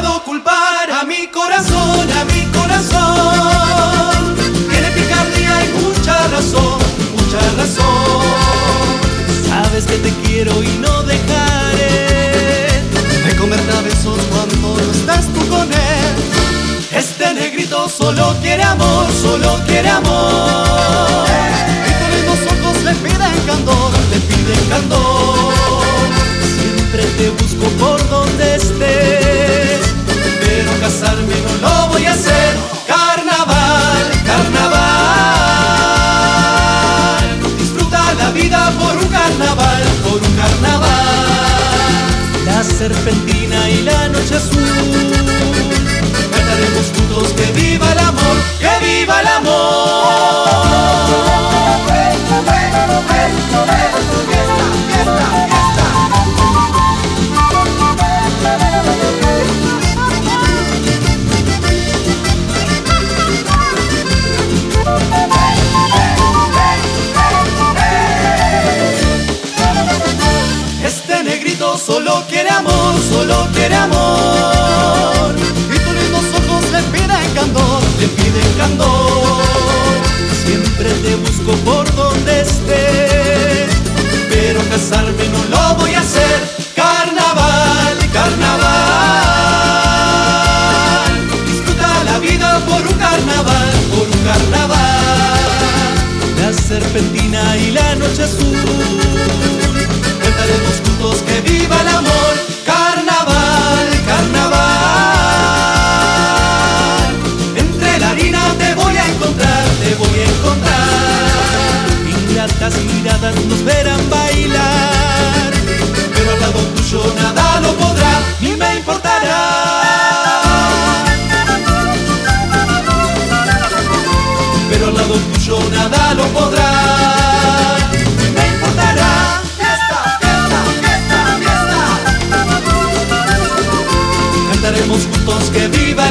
puedo culpar a mi corazón, a mi corazón. Tiene picardía y mucha razón, mucha razón. Sabes que te quiero y no dejaré de comer besos cuando no estás tú con él. Este negrito solo quiere amor, solo quiere amor. Y con los ojos le piden candor, le piden candor. Siempre te busco por donde estés casarme no lo voy a hacer. Carnaval, carnaval. Disfruta la vida por un carnaval, por un carnaval. La serpentina y la noche azul juntos que viva el solo quiere amor, solo quiere amor le piden candor. Siempre te busco por donde estés, pero casarme no lo voy a hacer. Carnaval, carnaval, disfruta la vida por un carnaval, por un carnaval. La serpentina y la noche azul, gratas miradas nos verán bailar. Pero al lado tuyo nada lo podrá, ni me importará. Pero al lado tuyo nada lo podrá. juntos que viva